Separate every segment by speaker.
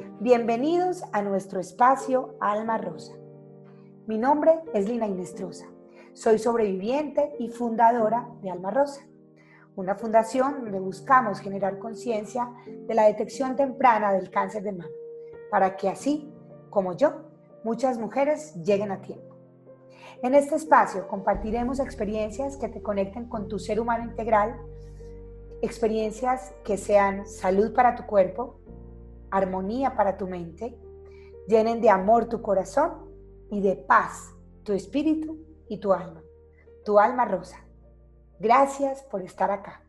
Speaker 1: Bienvenidos a nuestro espacio Alma Rosa. Mi nombre es Lina Inestrosa. Soy sobreviviente y fundadora de Alma Rosa, una fundación donde buscamos generar conciencia de la detección temprana del cáncer de mama, para que así, como yo, muchas mujeres lleguen a tiempo. En este espacio compartiremos experiencias que te conecten con tu ser humano integral, experiencias que sean salud para tu cuerpo, armonía para tu mente, llenen de amor tu corazón y de paz tu espíritu y tu alma. Tu alma rosa. Gracias por estar acá.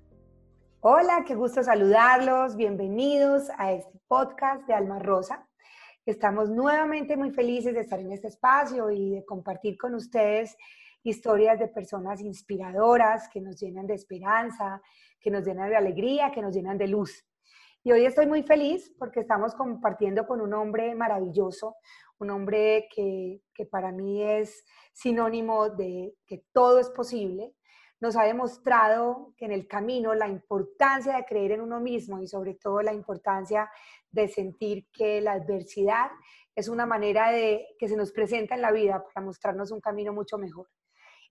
Speaker 1: Hola, qué gusto saludarlos. Bienvenidos a este podcast de Alma Rosa. Estamos nuevamente muy felices de estar en este espacio y de compartir con ustedes historias de personas inspiradoras que nos llenan de esperanza, que nos llenan de alegría, que nos llenan de luz. Y hoy estoy muy feliz porque estamos compartiendo con un hombre maravilloso, un hombre que, que para mí es sinónimo de que todo es posible. Nos ha demostrado que en el camino la importancia de creer en uno mismo y sobre todo la importancia de sentir que la adversidad es una manera de que se nos presenta en la vida para mostrarnos un camino mucho mejor.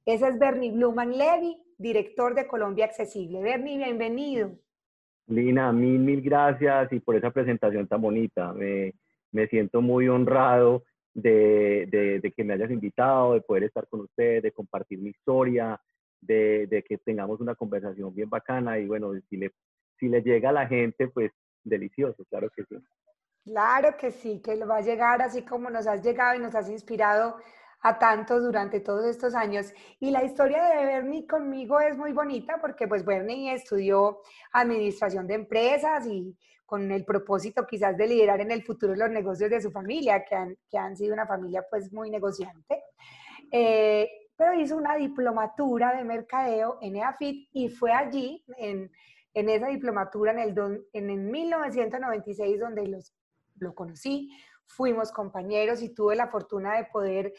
Speaker 1: Ese es Bernie Bluman Levy, director de Colombia Accesible. Bernie, bienvenido.
Speaker 2: Lina, mil, mil gracias y por esa presentación tan bonita. Me, me siento muy honrado de, de, que me hayas invitado, de poder estar con usted, de compartir mi historia, de, de, que tengamos una conversación bien bacana y bueno, si le, si le llega a la gente, pues delicioso, claro que sí.
Speaker 1: Claro que sí, que le va a llegar así como nos has llegado y nos has inspirado a tantos durante todos estos años. Y la historia de Bernie conmigo es muy bonita porque pues Bernie estudió administración de empresas y con el propósito quizás de liderar en el futuro los negocios de su familia, que han, que han sido una familia pues muy negociante. Eh, pero hizo una diplomatura de mercadeo en EAFIT y fue allí, en, en esa diplomatura en el, en el 1996, donde los, lo conocí, fuimos compañeros y tuve la fortuna de poder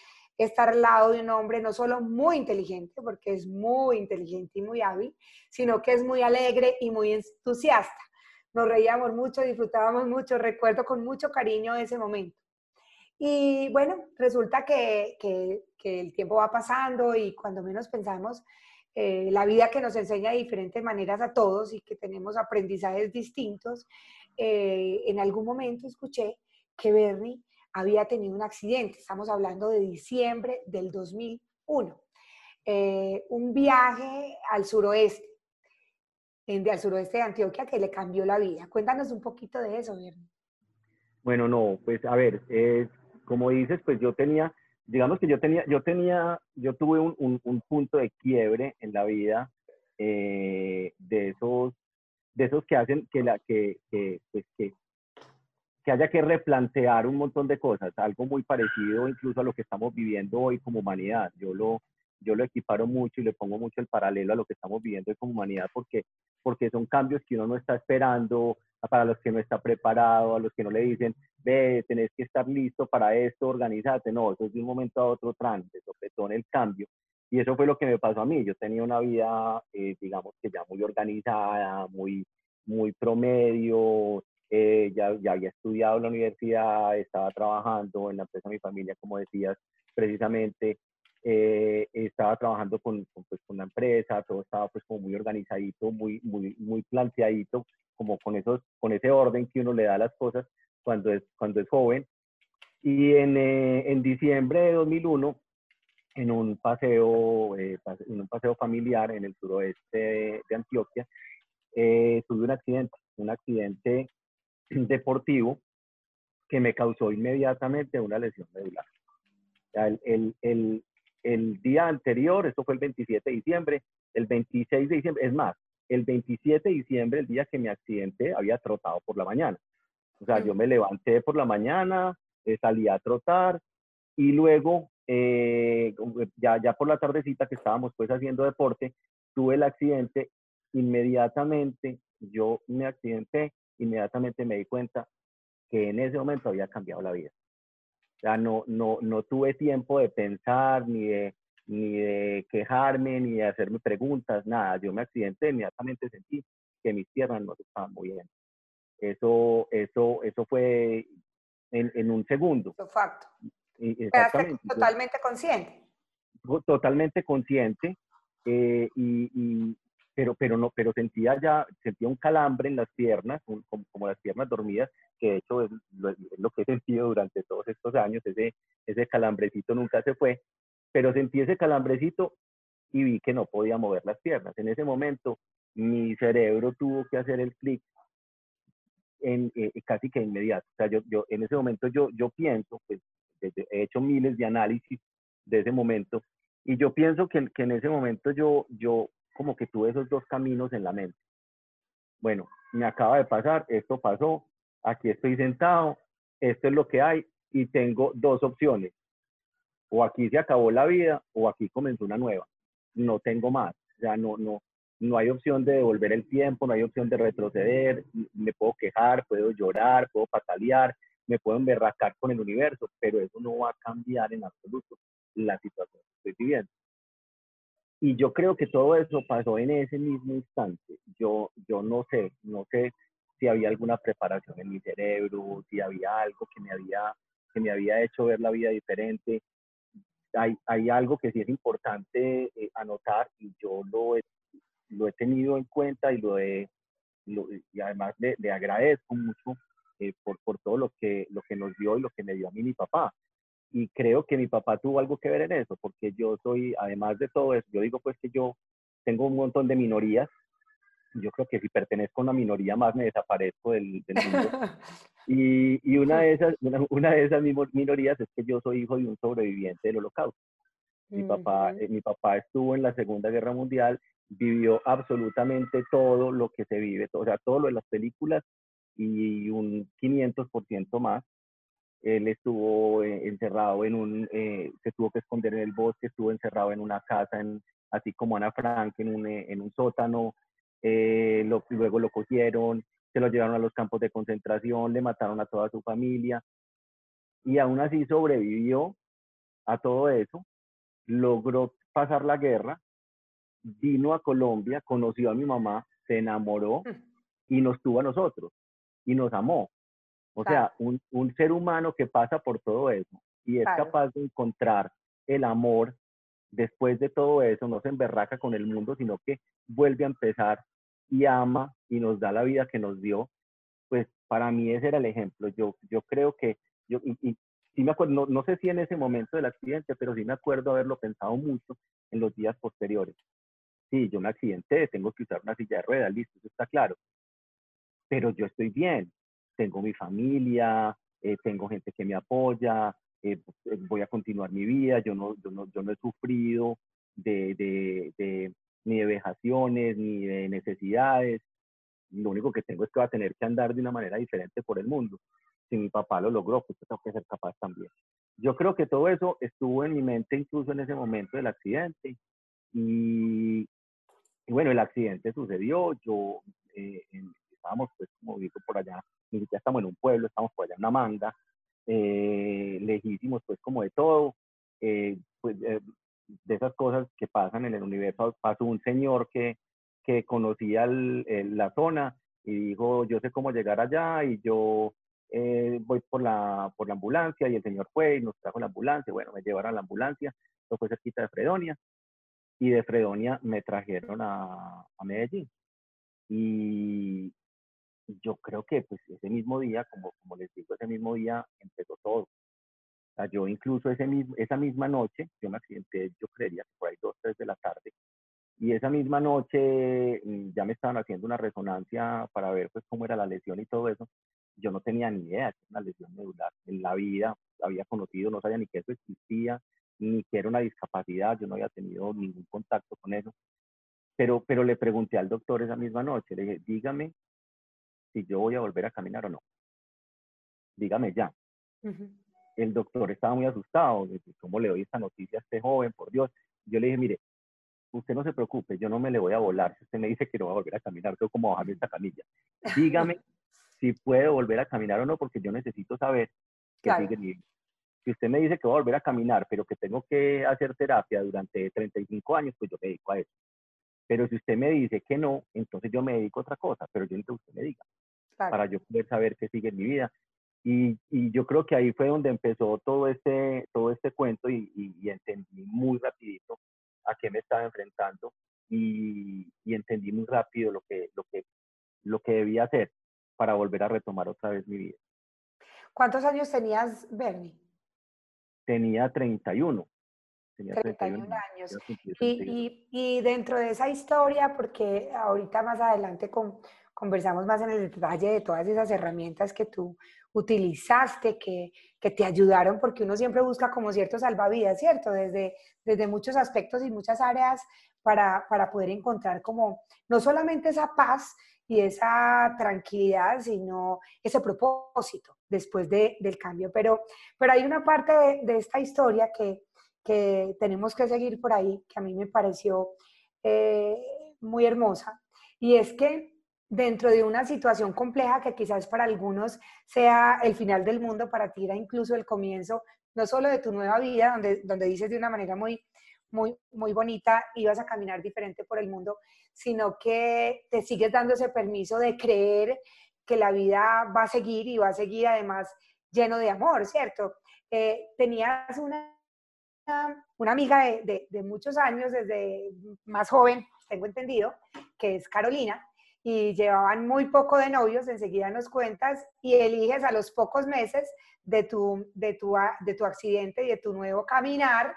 Speaker 1: estar al lado de un hombre no solo muy inteligente, porque es muy inteligente y muy hábil, sino que es muy alegre y muy entusiasta. Nos reíamos mucho, disfrutábamos mucho, recuerdo con mucho cariño ese momento. Y bueno, resulta que, que, el tiempo va pasando y cuando menos pensamos, eh, la vida que nos enseña de diferentes maneras a todos y que tenemos aprendizajes distintos, eh, en algún momento escuché que Bernie había tenido un accidente. Estamos hablando de diciembre del 2001. Eh, un viaje al suroeste, de, al suroeste de Antioquia, que le cambió la vida. Cuéntanos un poquito de eso, Bernie.
Speaker 2: Bueno, no, pues a ver, como dices, pues yo tenía, digamos que yo tenía, yo tenía, yo tuve un, un, punto de quiebre en la vida eh, de esos, de esos que hacen que la, que, que, pues que que haya que replantear un montón de cosas, algo muy parecido incluso a lo que estamos viviendo hoy como humanidad. Yo lo, yo lo equiparo mucho y le pongo mucho el paralelo a lo que estamos viviendo hoy como humanidad porque, porque son cambios que uno no está esperando, para los que no está preparado, a los que no le dicen, ve, tenés que estar listo para esto, organizate. No, eso es de un momento a otro trámite, sobre todo en el cambio. Y eso fue lo que me pasó a mí. Yo tenía una vida, eh, digamos que ya muy organizada, muy, muy promedio, eh, ya, ya, había estudiado en la universidad, estaba trabajando en la empresa de mi familia, como decías, precisamente, eh, estaba trabajando con, con, pues, con, la empresa, todo estaba pues como muy organizadito, muy, muy, muy planteadito, como con, esos, con ese orden que uno le da a las cosas cuando es, cuando es joven. Y en, eh, en diciembre de 2001, en un paseo, en un paseo familiar en el suroeste de, de Antioquia, tuve un accidente, un accidente deportivo que me causó inmediatamente una lesión medular. El, el, el, el, día anterior, esto fue el 27 de diciembre, el 26 de diciembre, es más, el 27 de diciembre, el día que me accidenté, había trotado por la mañana. O sea, yo me levanté por la mañana, eh, salí a trotar y luego, eh, ya, ya por la tardecita que estábamos pues haciendo deporte, tuve el accidente, inmediatamente yo me accidenté inmediatamente me di cuenta que en ese momento había cambiado la vida. O sea, no, no, no tuve tiempo de pensar, ni de, ni de quejarme, ni de hacerme preguntas, nada. Yo me accidenté, inmediatamente sentí que mis piernas no se estaban moviendo. Eso, eso, eso fue segundo.
Speaker 1: Facto. Exactamente. Totalmente consciente.
Speaker 2: Totalmente consciente. Eh, y, pero, pero, no, pero sentía ya, sentía un calambre en las piernas, como, las piernas dormidas, que de hecho es lo, que he sentido durante todos estos años, ese, ese calambrecito nunca se fue, pero sentí ese calambrecito y vi que no podía mover las piernas. En ese momento mi cerebro tuvo que hacer el clic en, eh, casi que inmediato. O sea, yo, yo, en ese momento yo, yo pienso, pues he hecho miles de análisis de ese momento, y yo pienso que, que en ese momento yo, yo como que tuve esos dos caminos en la mente. Bueno, me acaba de pasar, esto pasó, aquí estoy sentado, esto es lo que hay y tengo dos opciones. O aquí se acabó la vida o aquí comenzó una nueva. No tengo más. Sea, no, no, no hay opción de devolver el tiempo, no hay opción de retroceder, me puedo quejar, puedo llorar, puedo patalear, me puedo emberracar con el universo, pero eso no va a cambiar en absoluto la situación que estoy viviendo. Y yo creo que todo eso pasó en ese mismo instante. Yo, yo no sé, no sé si había alguna preparación en mi cerebro, si había algo que me había, que me había hecho ver la vida diferente. Hay, hay algo que sí es importante eh, anotar y yo lo he lo he tenido en cuenta y lo he, y además le, agradezco mucho eh, por, por todo lo que, lo que nos dio y lo que me dio a mí mi papá. Y creo que mi papá tuvo algo que ver en eso, porque yo soy, además de todo eso, yo digo pues que yo tengo un montón de minorías. Yo creo que si pertenezco a una minoría más me desaparezco del, del mundo. Y, y, una, de esas, una, una, de esas minorías es que yo soy hijo de un sobreviviente del holocausto. Mi, papá, eh, mi papá estuvo en la Segunda Guerra Mundial vivió absolutamente todo lo que se vive, o sea, todo lo de las películas y un 500% más. Él estuvo eh, encerrado en un, eh, se tuvo que esconder en el bosque, estuvo encerrado en una casa, en, así como Ana Frank, en un, eh, en un sótano. lo, luego lo cogieron, se lo llevaron a los campos de concentración, le mataron a toda su familia y aún así sobrevivió a todo eso, logró pasar la guerra vino a Colombia, conoció a mi mamá, se enamoró mm. y nos tuvo a nosotros y nos amó. O sea, un, un, ser humano que pasa por todo eso y es capaz de encontrar el amor después de todo eso, no se emberraca con el mundo, sino que vuelve a empezar y ama y nos da la vida que nos dio, pues para mí ese era el ejemplo. Yo, yo creo que, yo, y, sí me acuerdo, no, no, sé si en ese momento del accidente, pero sí me acuerdo haberlo pensado mucho en los días posteriores sí, yo me accidenté, tengo que usar una silla de ruedas, listo, eso está claro. Pero yo estoy bien, tengo mi familia, eh, tengo gente que me apoya, eh, eh, voy a continuar mi vida, yo no, yo no, yo no he sufrido de, de, de, ni de vejaciones, ni de necesidades. Lo único que tengo es que va a tener que andar de una manera diferente por el mundo. Si mi papá lo logró, pues yo tengo que ser capaz también. Yo creo que todo eso estuvo en mi mente incluso en ese momento del accidente. Y, bueno, el accidente sucedió, yo eh, estábamos, pues, como digo, por allá, ni siquiera estamos en un pueblo, estamos por allá en una manga, eh, lejísimos, pues, como de todo, eh, pues, eh, de esas cosas que pasan en el universo, pasó un señor que, que conocía la zona y dijo, yo sé cómo llegar allá y yo voy por la, por la ambulancia y el señor fue y nos trajo la ambulancia, bueno, me llevaron a la ambulancia, esto fue cerquita de Fredonia, y de Fredonia me trajeron a, a Medellín. Y yo creo que pues ese mismo día, como, como les digo, ese mismo día empezó todo. O sea, yo incluso ese mismo, esa misma noche, yo me accidenté, yo creería que por ahí dos, tres de la tarde, y esa misma noche mm, ya me estaban haciendo una resonancia para ver pues cómo era la lesión y todo eso. Yo no tenía ni idea que era una lesión medular. En la vida había conocido, no sabía ni que eso existía, ni que era una discapacidad, yo no había tenido ningún contacto con eso. Pero, pero le pregunté al doctor esa misma noche, le dije, dígame si yo voy a volver a caminar o no. Dígame ya. El doctor estaba muy asustado, ¿cómo le doy esta noticia a este joven, por Dios? Yo le dije, mire, usted no se preocupe, yo no me le voy a volar. Si usted me dice que no va a volver a caminar, tengo como bajar esta camilla. Dígame si puede volver a caminar o no, porque yo necesito saber que sigue mi si usted me dice que voy a volver a caminar, pero que tengo que hacer terapia durante 35 años, pues yo me dedico a eso. Pero si usted me dice que no, entonces yo me dedico a otra cosa, pero yo necesito que usted me diga, para yo poder saber qué sigue en mi vida. Y, y, yo creo que ahí fue donde empezó todo este, todo este cuento y, y, entendí muy rapidito a qué me estaba enfrentando y, entendí muy rápido lo que, lo, que, lo que debía hacer para volver a retomar otra vez mi vida.
Speaker 1: ¿Cuántos años tenías, Bernie?
Speaker 2: Tenía 31.
Speaker 1: Tenía 31, años. Y, y, dentro de esa historia, porque ahorita más adelante con, conversamos más en el detalle de todas esas herramientas que tú utilizaste, que, que, te ayudaron, porque uno siempre busca como cierto salvavidas, ¿cierto? Desde, desde muchos aspectos y muchas áreas para, para poder encontrar como no solamente esa paz y esa tranquilidad, sino ese propósito después de, del cambio. Pero, pero hay una parte de, de esta historia que, que, tenemos que seguir por ahí, que a mí me pareció eh, muy hermosa, y es que dentro de una situación compleja que quizás para algunos sea el final del mundo, para ti era incluso el comienzo, no solo de tu nueva vida, donde, donde dices de una manera muy, muy, muy bonita, ibas a caminar diferente por el mundo, sino que te sigues dando ese permiso de creer que la vida va a seguir y va a seguir además lleno de amor, ¿cierto? Eh, tenías una, una amiga de, de muchos años, desde más joven, tengo entendido, que es Carolina, y llevaban muy poco de novios, enseguida nos cuentas, y eliges a los pocos meses de tu, de tu, de tu accidente y de tu nuevo caminar,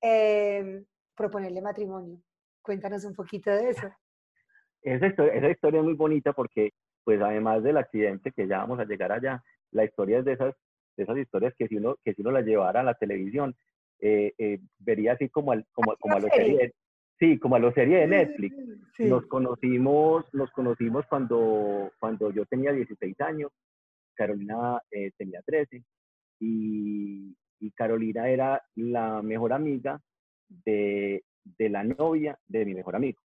Speaker 1: eh, proponerle matrimonio. Cuéntanos un poquito de eso.
Speaker 2: Esa historia, esa historia es muy bonita porque, pues además del accidente, que ya vamos a llegar allá, la historia es de esas, de esas historias que si uno, que si uno la llevara a la televisión, eh, eh, vería así como, al, como, como a los series, Sí, como a serie de Netflix. Nos conocimos, nos conocimos cuando, cuando yo tenía 16 años, Carolina eh, tenía 13 y, y, Carolina era la mejor amiga de, de, la novia de mi mejor amigo.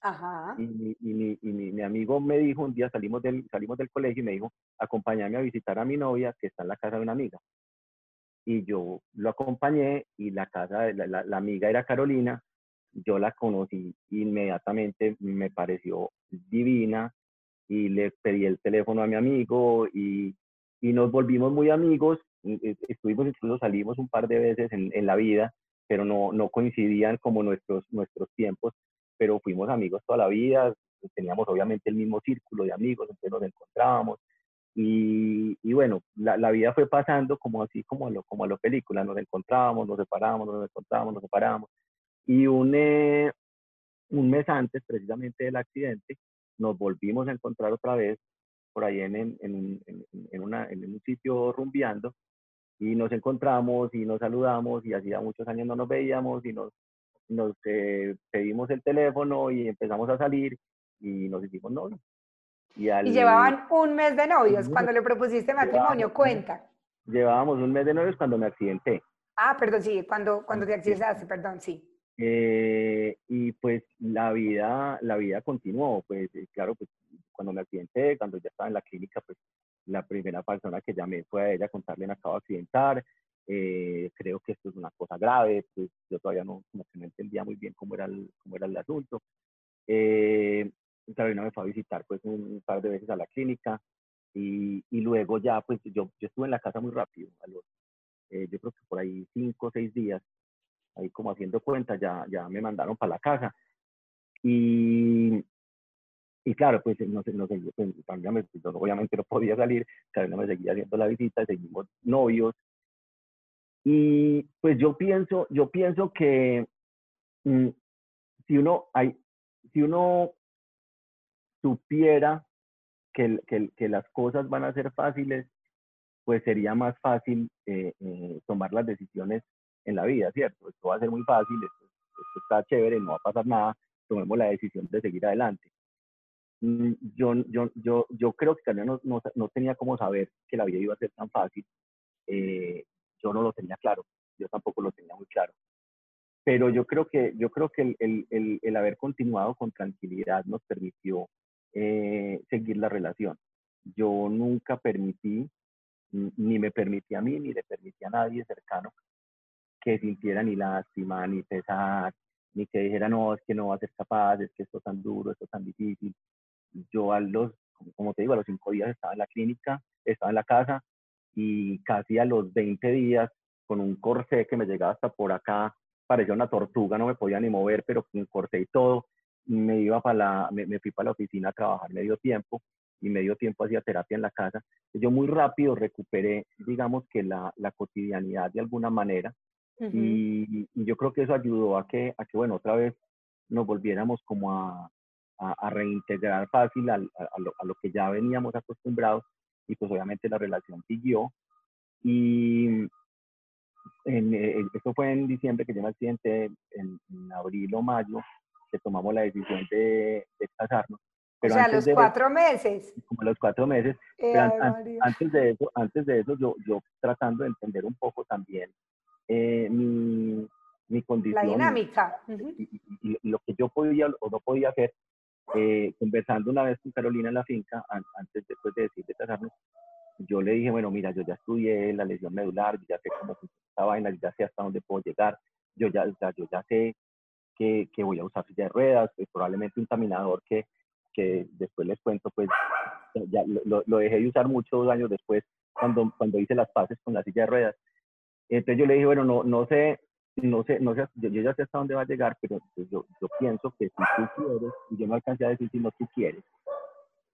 Speaker 2: Ajá. Y, y, mi, y mi, mi, amigo me dijo, un día salimos del, salimos del colegio y me dijo, acompáñame a visitar a mi novia que está en la casa de una amiga. Y yo lo acompañé y la casa, la, la amiga era Carolina yo la conocí inmediatamente, me pareció divina y le pedí el teléfono a mi amigo y, y nos volvimos muy amigos, estuvimos incluso salimos un par de veces en, en la vida, pero no, no coincidían como nuestros, nuestros tiempos, pero fuimos amigos toda la vida, teníamos obviamente el mismo círculo de amigos, entonces nos encontrábamos. Y, y bueno, la, la, vida fue pasando como así, como a lo, como a lo película, nos encontrábamos, nos separábamos, nos encontrábamos, nos separábamos. Y un, eh, un mes antes, precisamente del accidente, nos volvimos a encontrar otra vez por ahí en, en, en, en, una, en un sitio rumbeando y nos encontramos y nos saludamos y hacía muchos años no nos veíamos y nos, nos eh, pedimos el teléfono y empezamos a salir y nos hicimos novios.
Speaker 1: Y, y llevaban un mes de novios cuando le propusiste matrimonio, cuenta.
Speaker 2: Llevábamos un mes de novios cuando me accidenté.
Speaker 1: Ah, perdón, sí, cuando, cuando te accidentaste, perdón, sí.
Speaker 2: Eh, y pues la vida, la vida continuó, pues eh, claro, pues cuando me accidenté, cuando ya estaba en la clínica, pues la primera persona que llamé fue a ella contarle me acabo de accidentar, eh, creo que esto es una cosa grave, pues yo todavía no, como que no entendía muy bien cómo era el, cómo era el asunto. Eh, Carolina me fue a visitar pues un, par de veces a la clínica y, y luego ya pues yo, yo estuve en la casa muy rápido, a los, yo creo que por ahí cinco o seis días ahí como haciendo cuentas, ya, ya me mandaron para la casa. Y, y claro, pues no sé, no sé, pues, obviamente no podía salir, no me seguía haciendo la visita, seguimos novios. Y pues yo pienso, yo pienso que mm, si uno hay, si uno supiera que, que, que, las cosas van a ser fáciles, pues sería más fácil eh, eh, tomar las decisiones en la vida, ¿cierto? Esto va a ser muy fácil, esto, está chévere, no va a pasar nada, tomemos la decisión de seguir adelante. Mm, yo, yo, yo, yo creo que también no, no, no, tenía como saber que la vida iba a ser tan fácil. Eh, yo no lo tenía claro, yo tampoco lo tenía muy claro. Pero yo creo que, yo creo que el, el, el, el haber continuado con tranquilidad nos permitió eh, seguir la relación. Yo nunca permití, ni me permití a mí, ni le permití a nadie cercano que sintiera ni lástima, ni pesar, ni que dijera, no, es que no va a ser capaz, es que esto es tan duro, esto es tan difícil. Yo a los, como te digo, a los cinco días estaba en la clínica, estaba en la casa y casi a los 20 días con un corsé que me llegaba hasta por acá, parecía una tortuga, no me podía ni mover, pero con corsé y todo, me iba para la, me, fui para la oficina a trabajar medio tiempo y medio tiempo hacía terapia en la casa. Yo muy rápido recuperé, digamos que la, la cotidianidad de alguna manera y, yo creo que eso ayudó a que, a que, bueno, otra vez nos volviéramos como a, a, reintegrar fácil a, lo, a, lo, que ya veníamos acostumbrados y pues obviamente la relación siguió. Y en, eh, esto fue en diciembre que yo me accidenté, en, abril o mayo, que tomamos la decisión de, de casarnos.
Speaker 1: Pero o sea, los cuatro meses.
Speaker 2: Como los cuatro meses. Eh, antes de eso, antes de eso yo, yo tratando de entender un poco también eh, mi, mi, condición.
Speaker 1: La dinámica.
Speaker 2: y, lo que yo podía o no podía hacer. Eh, conversando una vez con Carolina en la finca, antes después de decir de casarnos, yo le dije, bueno, mira, yo ya estudié la lesión medular, ya sé cómo funciona esta vaina, ya sé hasta dónde puedo llegar, yo ya, yo ya sé que, que, voy a usar silla de ruedas, pues probablemente un caminador que, que después les cuento, pues ya lo, lo, dejé de usar muchos años después, cuando, cuando hice las paces con la silla de ruedas. Entonces yo le dije, bueno, no, no sé, no sé, no sé, yo, ya sé hasta dónde va a llegar, pero pues, yo, yo, pienso que si tú quieres, y yo no alcancé a decir si no tú quieres.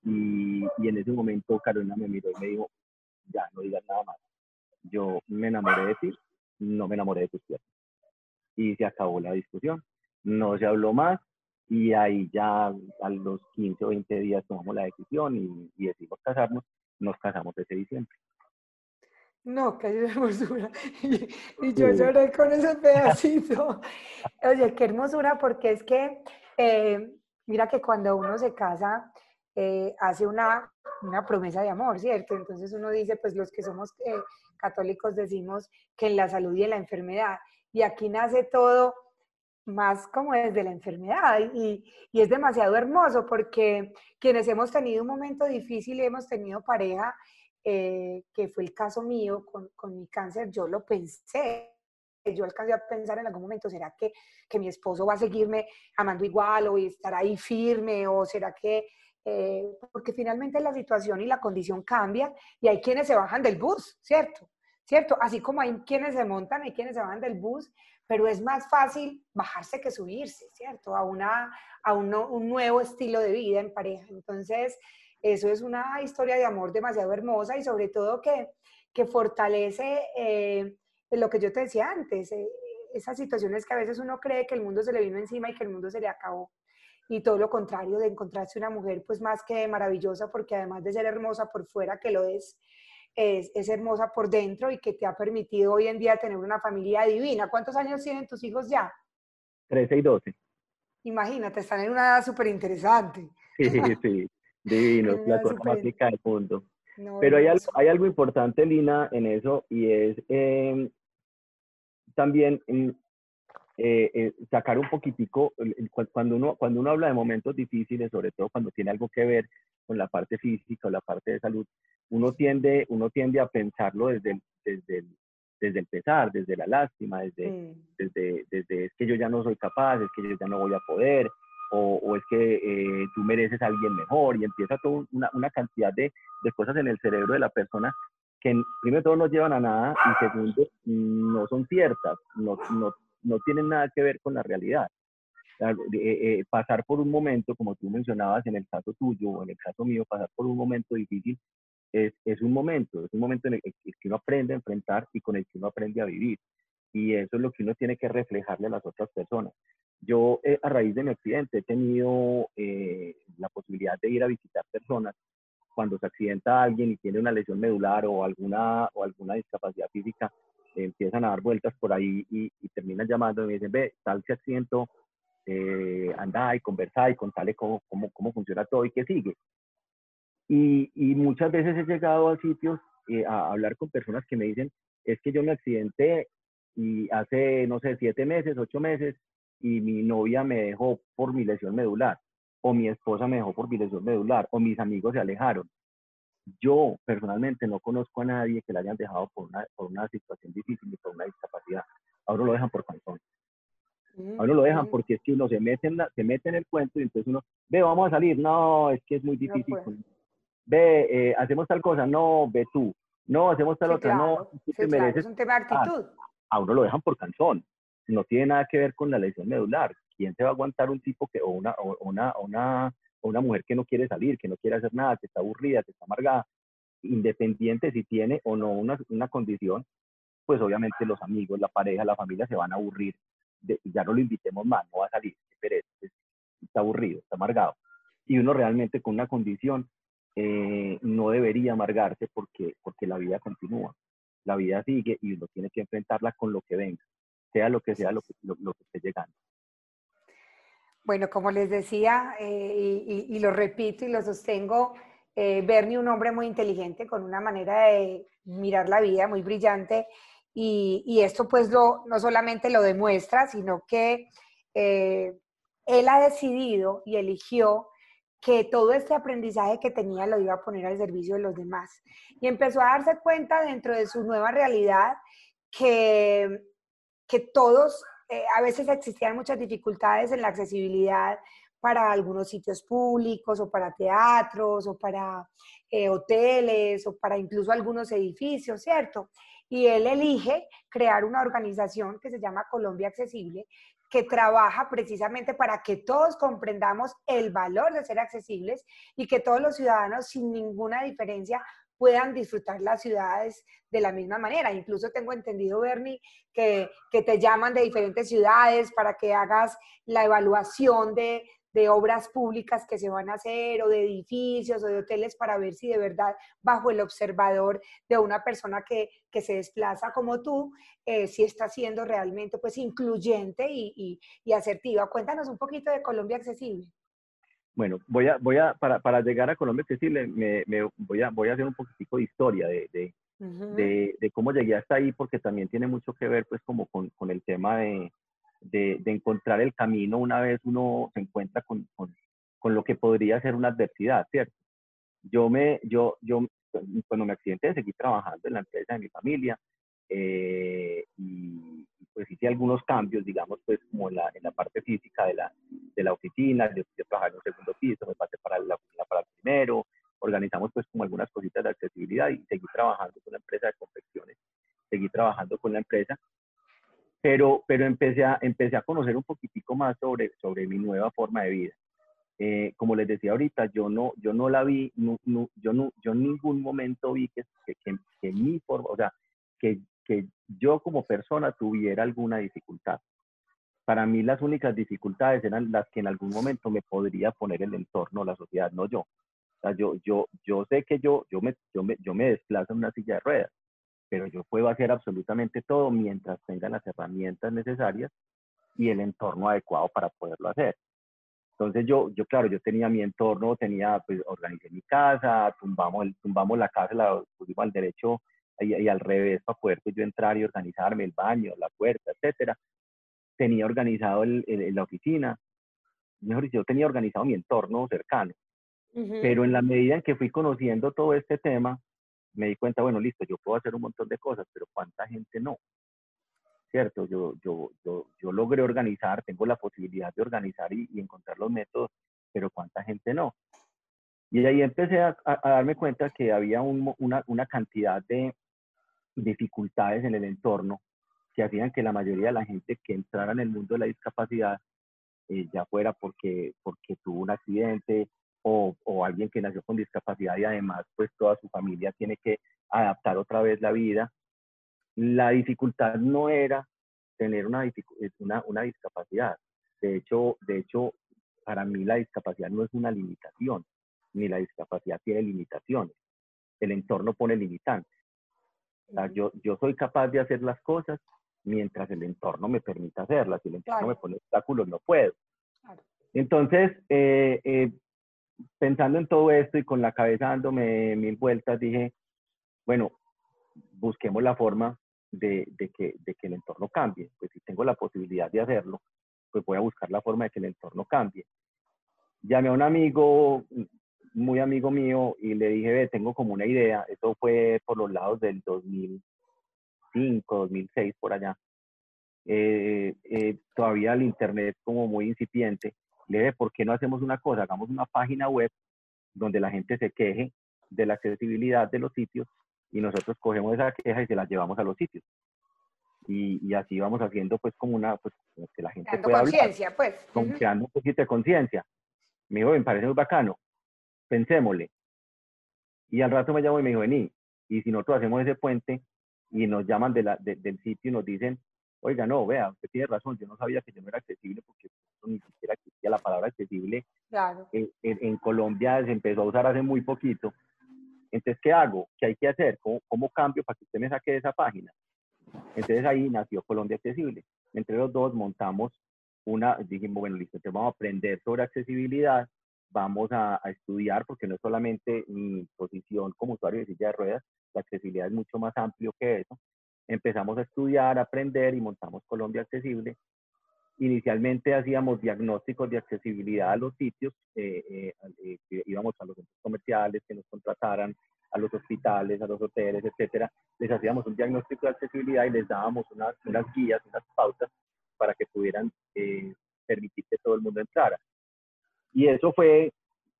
Speaker 2: Y, y en ese momento Carolina me miró y me dijo, ya, no digas nada más. Yo me enamoré de ti, no me enamoré de tus piernas. Y se acabó la discusión. No se habló más y ahí ya a los 15 o 20 días tomamos la decisión y, y decidimos casarnos. Nos casamos ese diciembre.
Speaker 1: No, qué hermosura. Y, yo lloré con ese pedacito. Oye, qué hermosura, porque es que, eh, mira que cuando uno se casa, eh, hace una, una, promesa de amor, ¿cierto? Entonces uno dice, pues los que somos eh, católicos decimos que en la salud y en la enfermedad. Y aquí nace todo más como desde la enfermedad y, y es demasiado hermoso porque quienes hemos tenido un momento difícil y hemos tenido pareja, eh, que fue el caso mío con, con, mi cáncer, yo lo pensé. Yo alcancé a pensar en algún momento, ¿será que, que mi esposo va a seguirme amando igual o estar ahí firme? ¿O será que eh, porque finalmente la situación y la condición cambia y hay quienes se bajan del bus, ¿cierto? ¿Cierto? Así como hay quienes se montan, hay quienes se bajan del bus, pero es más fácil bajarse que subirse, ¿cierto? A, una, a un, nuevo estilo de vida en pareja. Entonces, eso es una historia de amor demasiado hermosa y sobre todo que, que fortalece eh, lo que yo te decía antes, eh, esas situaciones que a veces uno cree que el mundo se le vino encima y que el mundo se le acabó. Y todo lo contrario, de encontrarse una mujer pues más que maravillosa, porque además de ser hermosa por fuera, que lo es, es, es, hermosa por dentro y que te ha permitido hoy en día tener una familia divina. ¿Cuántos años tienen tus hijos ya?
Speaker 2: 13 y 12.
Speaker 1: Imagínate, están en una edad súper interesante.
Speaker 2: Sí, sí. Divino, la cosa más rica del mundo. Pero hay algo, hay algo importante, Lina, en eso, y es em, también eh, eh, sacar un poquitico, cuando uno, cuando uno habla de momentos difíciles, sobre todo cuando tiene algo que ver con la parte física o la parte de salud, uno tiende, uno tiende a pensarlo desde el, desde el, desde el pesar, desde la lástima, desde, desde, desde es que yo ya no soy capaz, es que yo ya no voy a poder, o, es que eh, tú mereces a alguien mejor y empieza toda una, una cantidad de, de, cosas en el cerebro de la persona que primero todo no llevan a nada y segundo no son ciertas, no, no, no tienen nada que ver con la realidad. Eh, eh, pasar por un momento, como tú mencionabas en el caso tuyo o en el caso mío, pasar por un momento difícil es, es un momento, es un momento en el que uno aprende a enfrentar y con el que uno aprende a vivir. Y eso es lo que uno tiene que reflejarle a las otras personas. Yo, eh, a raíz de mi accidente, he tenido eh, la posibilidad de ir a visitar personas cuando se accidenta alguien y tiene una lesión medular o alguna, o alguna discapacidad física, empiezan a dar vueltas por ahí y, terminan llamando y me dicen, ve, tal se accidentó, eh, anda y conversa y contale cómo, cómo, cómo funciona todo y qué sigue. Y, y muchas veces he llegado a sitios a hablar con personas que me dicen, es que yo me accidenté y hace, no sé, siete meses, ocho meses, y mi novia me dejó por mi lesión medular, o mi esposa me dejó por mi lesión medular, o mis amigos se alejaron. Yo personalmente no conozco a nadie que la hayan dejado por una, por una situación difícil y por una discapacidad. Ahora lo dejan por cantón. Ahora lo dejan porque es que uno se mete, en se mete en el cuento y entonces uno, ve, vamos a salir. No, es que es muy difícil. ve, eh, hacemos tal cosa. No, ve tú. no, hacemos tal otra, no,
Speaker 1: es un tema de actitud.
Speaker 2: a uno lo dejan por canción, no tiene nada que ver con la lesión medular. ¿Quién se va a aguantar un tipo que, o una, o una, una, una mujer que no quiere salir, que no quiere hacer nada, que está aburrida, que está amargada, independiente si tiene o no una, una condición, pues obviamente los amigos, la pareja, la familia se van a aburrir, de, ya no lo invitemos más, no va a salir, está aburrido, está amargado. Y uno realmente con una condición eh, no debería amargarse porque, porque la vida continúa, la vida sigue y uno tiene que enfrentarla con lo que venga, sea lo que sea lo que, lo, que esté llegando.
Speaker 1: Bueno, como les decía, eh, y, lo repito y lo sostengo, eh, Bernie, un hombre muy inteligente, con una manera de mirar la vida muy brillante, y, esto pues lo, no solamente lo demuestra, sino que eh, él ha decidido y eligió que todo este aprendizaje que tenía lo iba a poner al servicio de los demás. Y empezó a darse cuenta dentro de su nueva realidad que, que todos, eh, a veces existían muchas dificultades en la accesibilidad para algunos sitios públicos o para teatros o para eh, hoteles o para incluso algunos edificios, ¿cierto? Y él elige crear una organización que se llama Colombia Accesible, que trabaja precisamente para que todos comprendamos el valor de ser accesibles y que todos los ciudadanos sin ninguna diferencia puedan disfrutar las ciudades de la misma manera. Incluso tengo entendido, Bernie, que, que te llaman de diferentes ciudades para que hagas la evaluación de, de obras públicas que se van a hacer o de edificios o de hoteles para ver si de verdad bajo el observador de una persona que, se desplaza como tú, eh, si está siendo realmente pues incluyente y, y, asertiva. Cuéntanos un poquito de Colombia Accesible.
Speaker 2: Bueno, voy a, voy a, para, para llegar a Colombia Accesible, me, me, voy, a, voy a hacer un poquitico de historia de, de, de, cómo llegué hasta ahí, porque también tiene mucho que ver pues como con, con el tema de, de, encontrar el camino una vez uno se encuentra con, con, lo que podría ser una adversidad, ¿cierto? Yo me, yo, yo, cuando me accidenté, seguí trabajando en la empresa de mi familia eh, y pues hice algunos cambios, digamos, pues como en la, en la parte física de la, de la oficina, yo, yo trabajaba en un segundo piso, me pasé para la oficina para el primero, organizamos pues como algunas cositas de accesibilidad y seguí trabajando con la empresa de confecciones, seguí trabajando con la empresa pero, pero empecé, a, empecé a conocer un poquitico más sobre, sobre mi nueva forma de vida. Eh, como les decía ahorita, yo no, yo no la vi, no, yo, no, yo en ningún momento vi que, que, que, mi forma, o sea, que, que yo como persona tuviera alguna dificultad. Para mí las únicas dificultades eran las que en algún momento me podría poner el entorno, la sociedad, no yo. O sea, yo, yo, yo sé que yo, yo, me, yo, me, yo me desplazo en una silla de ruedas, pero yo puedo hacer absolutamente todo mientras tenga las herramientas necesarias y el entorno adecuado para poderlo hacer. Entonces yo, yo claro, yo tenía mi entorno, tenía, pues organicé mi casa, tumbamos, el, tumbamos la casa, la pusimos al derecho y, al revés para poder pues, yo entrar y organizarme el baño, la puerta, etcétera. Tenía organizado el, la oficina, mejor dicho, yo tenía organizado mi entorno cercano. Pero en la medida en que fui conociendo todo este tema, me di cuenta, bueno, listo, yo puedo hacer un montón de cosas, pero ¿cuánta gente no? ¿Cierto? Yo, yo, yo, yo logré organizar, tengo la posibilidad de organizar y, encontrar los métodos, pero ¿cuánta gente no? Y ahí empecé a, darme cuenta que había una, una, cantidad de dificultades en el entorno que hacían que la mayoría de la gente que entrara en el mundo de la discapacidad, eh, ya fuera porque, porque tuvo un accidente, o, o, alguien que nació con discapacidad y además pues toda su familia tiene que adaptar otra vez la vida. La dificultad no era tener una, una, una discapacidad. De hecho, de hecho, para mí la discapacidad no es una limitación, ni la discapacidad tiene limitaciones. El entorno pone limitantes. O sea, yo, yo soy capaz de hacer las cosas mientras el entorno me permita hacerlas. Si el entorno me pone obstáculos, no puedo. Entonces, eh, eh, pensando en todo esto y con la cabeza dándome mil vueltas, dije, bueno, busquemos la forma de, que, de que el entorno cambie. Pues si tengo la posibilidad de hacerlo, pues voy a buscar la forma de que el entorno cambie. Llamé a un amigo, muy amigo mío, y le dije, ve, tengo como una idea. Eso fue por los lados del 2005, 2006, por allá. Eh, eh, todavía el Internet como muy incipiente le dije, ¿por qué no hacemos una cosa? Hagamos una página web donde la gente se queje de la accesibilidad de los sitios y nosotros cogemos esa queja y se la llevamos a los sitios. Y, y así vamos haciendo pues como una, pues que la gente
Speaker 1: Creando
Speaker 2: pueda hablar,
Speaker 1: conciencia, pues.
Speaker 2: con-
Speaker 1: Ujú.
Speaker 2: creando un poquito de conciencia. Me dijo, me parece muy bacano, pensémosle. Y al rato me llamó y me dijo, vení, y si nosotros hacemos ese puente y nos llaman de la, de- del sitio y nos dicen, oiga, no, vea, usted tiene razón, yo no sabía que yo no era accesible porque eso ni siquiera existía la palabra accesible
Speaker 1: Claro.
Speaker 2: en, en- en Colombia se empezó a usar hace muy poquito. Entonces, ¿qué hago? ¿Qué hay que hacer? ¿Cómo, cómo cambio para que usted me saque de esa página? Entonces ahí nació Colombia Accesible. Entre los dos montamos una, dijimos, bueno, listo, entonces vamos a aprender sobre accesibilidad, vamos a, a estudiar, porque no es solamente mi posición como usuario de silla de ruedas, la accesibilidad es mucho más amplio que eso. Empezamos a estudiar, a aprender y montamos Colombia Accesible. Inicialmente hacíamos diagnósticos de accesibilidad a los sitios, eh, eh, eh, íbamos a los centros comerciales que nos contrataran, a los hospitales, a los hoteles, etcétera. Les hacíamos un diagnóstico de accesibilidad y les dábamos unas, unas guías, unas pautas para que pudieran eh, permitir que todo el mundo entrara. Y eso fue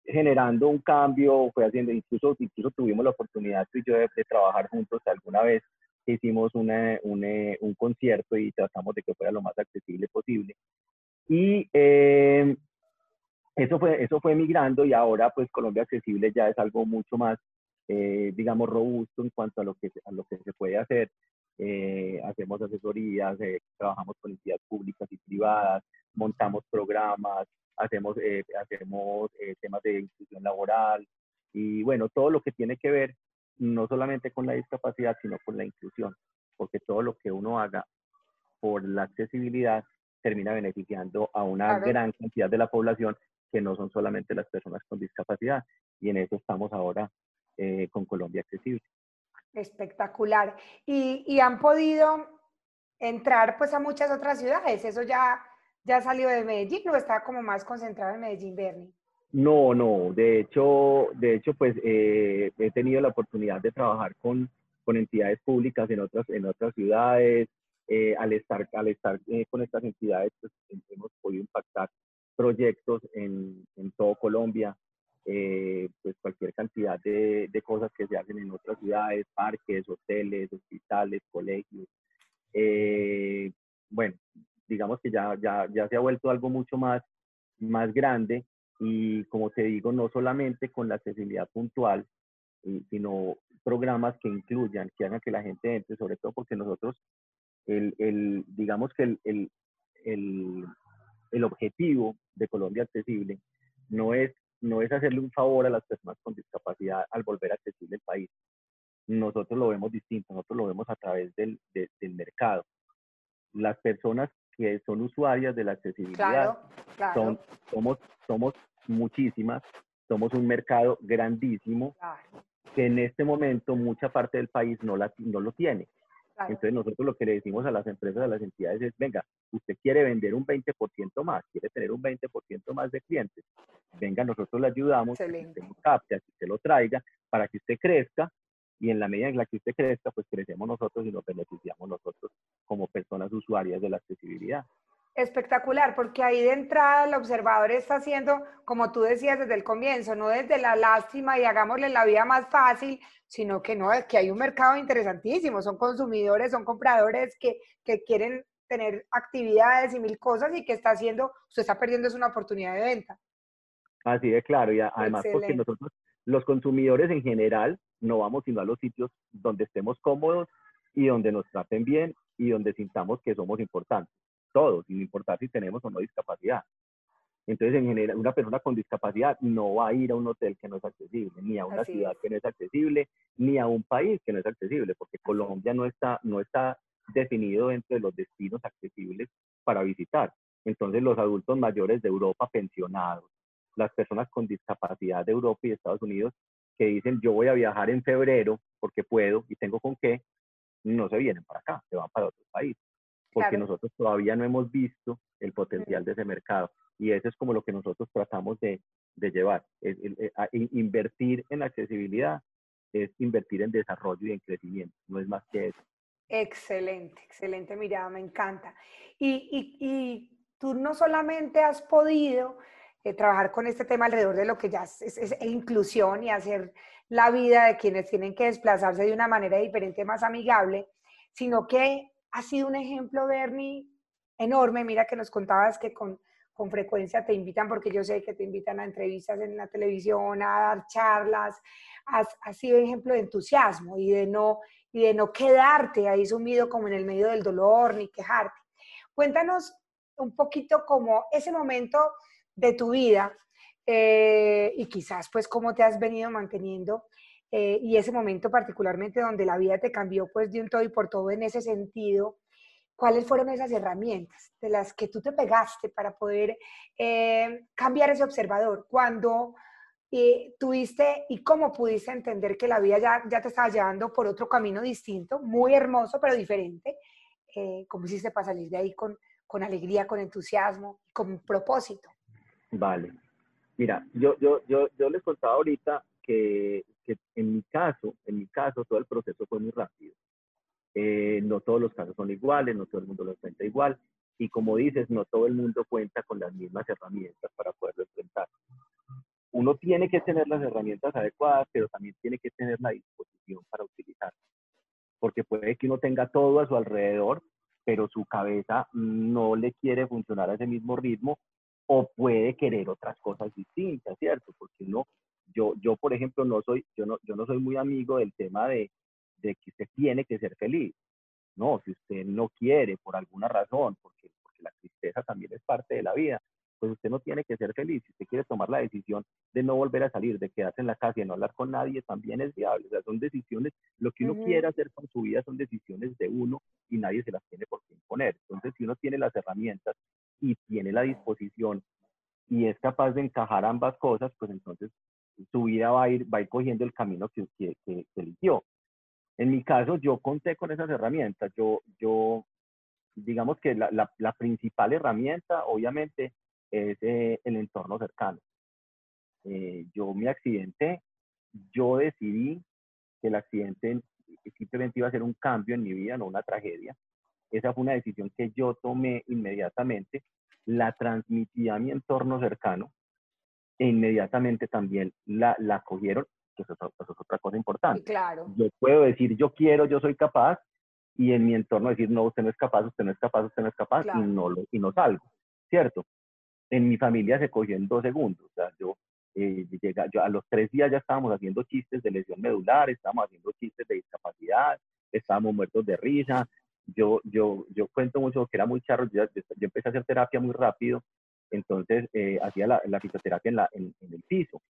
Speaker 2: generando un cambio, fue haciendo, incluso, incluso tuvimos la oportunidad tú y yo de, de trabajar juntos alguna vez hicimos una, una- un concierto y tratamos de que fuera lo más accesible posible. Y eh, eso, fue, eso fue migrando y ahora pues Colombia Accesible ya es algo mucho más, eh, digamos, robusto en cuanto a lo que, a lo que se puede hacer. Eh, hacemos asesorías, eh, trabajamos con entidades públicas y privadas, montamos programas, hacemos, eh, hacemos eh, temas de inclusión laboral y bueno, todo lo que tiene que ver no solamente con la discapacidad, sino con la inclusión, porque todo lo que uno haga por la accesibilidad termina beneficiando a una
Speaker 1: Claro.
Speaker 2: gran cantidad de la población que no son solamente las personas con discapacidad. Y en eso estamos ahora eh, con Colombia Accesible.
Speaker 1: Espectacular. Y, y han podido entrar pues a muchas otras ciudades. Eso ya, ya salió de Medellín o está como más concentrado en Medellín, Bernie.
Speaker 2: No, no, de hecho, de hecho, pues eh, he tenido la oportunidad de trabajar con, con entidades públicas en otras, en otras ciudades. Eh, al estar, al estar eh, con estas entidades, pues hemos podido impactar proyectos en, en todo Colombia, eh, pues cualquier cantidad de, de cosas que se hacen en otras ciudades, parques, hoteles, hospitales, colegios. Eh, bueno, digamos que ya, ya, ya se ha vuelto algo mucho más, más grande y como te digo, no solamente con la accesibilidad puntual, y- sino programas que incluyan, que hagan que la gente entre, sobre todo porque nosotros, el, el, digamos que el, el, el, el objetivo de Colombia Accesible no es, no es hacerle un favor a las personas con discapacidad al volver accesible el país. Nosotros lo vemos distinto, nosotros lo vemos a través del, de- del mercado. Las personas que son usuarias de la accesibilidad
Speaker 1: Claro, claro.
Speaker 2: son, somos, somos muchísimas, somos un mercado grandísimo
Speaker 1: claro,
Speaker 2: que en este momento mucha parte del país no, la, no lo tiene.
Speaker 1: claro.
Speaker 2: Entonces nosotros lo que le decimos a las empresas, a las entidades es, venga, usted quiere vender un 20% más, quiere tener un 20% más de clientes, venga, nosotros le ayudamos, a que
Speaker 1: Excelente.
Speaker 2: usted lo capte, que usted lo traiga, para que usted crezca y en la medida en la que usted crezca, pues crecemos nosotros y nos beneficiamos nosotros como personas usuarias de la accesibilidad.
Speaker 1: Espectacular, porque ahí de entrada el observador está haciendo, como tú decías desde el comienzo, no desde la lástima y hagámosle la vida más fácil, sino que no, es que hay un mercado interesantísimo, son consumidores, son compradores que, que quieren tener actividades y mil cosas y que está haciendo, usted está perdiendo es una oportunidad de venta.
Speaker 2: Así de claro, y además porque nosotros, los consumidores en general, no vamos sino a los sitios donde estemos cómodos y donde nos traten bien y donde sintamos que somos importantes, todos, sin importar si tenemos o no discapacidad. Entonces, en general, una persona con discapacidad no va a ir a un hotel que no es accesible, ni a una
Speaker 1: Así
Speaker 2: ciudad que no es accesible, ni a un país que no es accesible, porque Colombia no está, no está definido dentro de los destinos accesibles para visitar. Entonces, los adultos mayores de Europa pensionados, las personas con discapacidad de Europa y de Estados Unidos que dicen yo voy a viajar en febrero porque puedo y tengo con qué, no se vienen para acá, se van para otro país, porque
Speaker 1: Claro.
Speaker 2: nosotros todavía no hemos visto el potencial de ese mercado y eso es como lo que nosotros tratamos de, de llevar. Es- eh, invertir en accesibilidad es invertir en desarrollo y en crecimiento, no es más que eso.
Speaker 1: Excelente, excelente mirada, me encanta. Y, y- y tú no solamente has podido eh, trabajar con este tema alrededor de lo que ya es, es- es inclusión y hacer la vida de quienes tienen que desplazarse de una manera diferente, más amigable, sino que ha sido un ejemplo, Bernie, enorme. Mira que nos contabas que con, con frecuencia te invitan, porque yo sé que te invitan a entrevistas en la televisión, a dar charlas. Has, has sido ejemplo de entusiasmo y de, no, y de no quedarte ahí sumido como en el medio del dolor ni quejarte. Cuéntanos un poquito como ese momento de tu vida eh, y quizás pues cómo te has venido manteniendo eh, y ese momento particularmente donde la vida te cambió pues de un todo y por todo en ese sentido, ¿cuáles fueron esas herramientas de las que tú te pegaste para poder eh, cambiar ese observador? Cuando tuviste y cómo pudiste entender que la vida ya, ya te estaba llevando por otro camino distinto, muy hermoso pero diferente, ¿cómo hiciste para salir de ahí con, con alegría, con entusiasmo, con propósito?
Speaker 2: Vale. Mira, yo, yo, yo, yo les contaba ahorita que, que, en mi caso, en mi caso, todo el proceso fue muy rápido. Eh, no todos los casos son iguales, no todo el mundo lo cuenta igual. Y como dices, no todo el mundo cuenta con las mismas herramientas para poderlo enfrentar. Uno tiene que tener las herramientas adecuadas, pero también tiene que tener la disposición para utilizarlas. Porque puede que uno tenga todo a su alrededor, pero su cabeza no le quiere funcionar a ese mismo ritmo o puede querer otras cosas distintas, ¿cierto? Porque no, yo, yo por ejemplo, no soy, yo no, yo no soy muy amigo del tema de, de que usted tiene que ser feliz. No, si usted no quiere por alguna razón, porque, porque la tristeza también es parte de la vida, pues usted no tiene que ser feliz. Si usted quiere tomar la decisión de no volver a salir, de quedarse en la casa y no hablar con nadie, también es viable. O sea, son decisiones, lo que uno quiere hacer con su vida son decisiones de uno y nadie se las tiene por qué imponer. Entonces, si uno tiene las herramientas y tiene la disposición y es capaz de encajar ambas cosas, pues entonces su vida va a ir, va a ir cogiendo el camino que, que, eligió. En mi caso, yo conté con esas herramientas. Yo, yo digamos que la, la, la principal herramienta, obviamente, es eh, el entorno cercano. Eh, yo me accidenté, yo decidí que el accidente simplemente iba a ser un cambio en mi vida, no una tragedia. Esa fue una decisión que yo tomé inmediatamente, la transmití a mi entorno cercano e inmediatamente también la, la cogieron, que eso, es otra cosa importante.
Speaker 1: Claro.
Speaker 2: Yo puedo decir yo quiero, yo soy capaz, y en mi entorno decir no, usted no es capaz, usted no es capaz, usted no es capaz, y, no lo, y no salgo, ¿cierto? en mi familia se cogió en dos segundos. O sea, yo, eh, llega, yo a los tres días ya estábamos haciendo chistes de lesión medular, estábamos haciendo chistes de discapacidad, estábamos muertos de risa. Yo, yo, yo cuento mucho que era muy charro, yo, yo empecé a hacer terapia muy rápido, entonces eh, hacía la, la, fisioterapia en, la, en, el piso,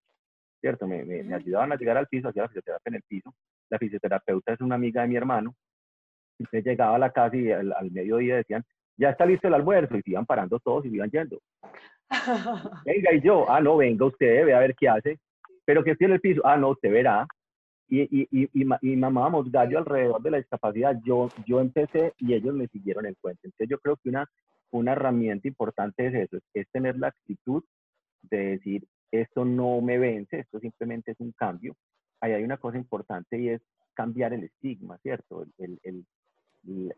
Speaker 2: ¿cierto? Me, me, ayudaban a llegar al piso, hacía la fisioterapia en el piso. La fisioterapeuta es una amiga de mi hermano, entonces llegaba a la casa y al, al mediodía decían, ya está listo el almuerzo, y se iban parando todos y se iban yendo. venga, y yo, ah, no, venga usted, ve a ver qué hace, pero que esté en el piso, ah, no, usted verá. Y, y, y, y, y mamábamos gallo alrededor de la discapacidad. Yo, yo empecé y ellos me siguieron el cuento. Entonces yo creo que una, una herramienta importante es eso, es, tener la actitud de decir, esto no me vence, esto simplemente es un cambio. Ahí hay una cosa importante y es cambiar el estigma, ¿cierto? El, el,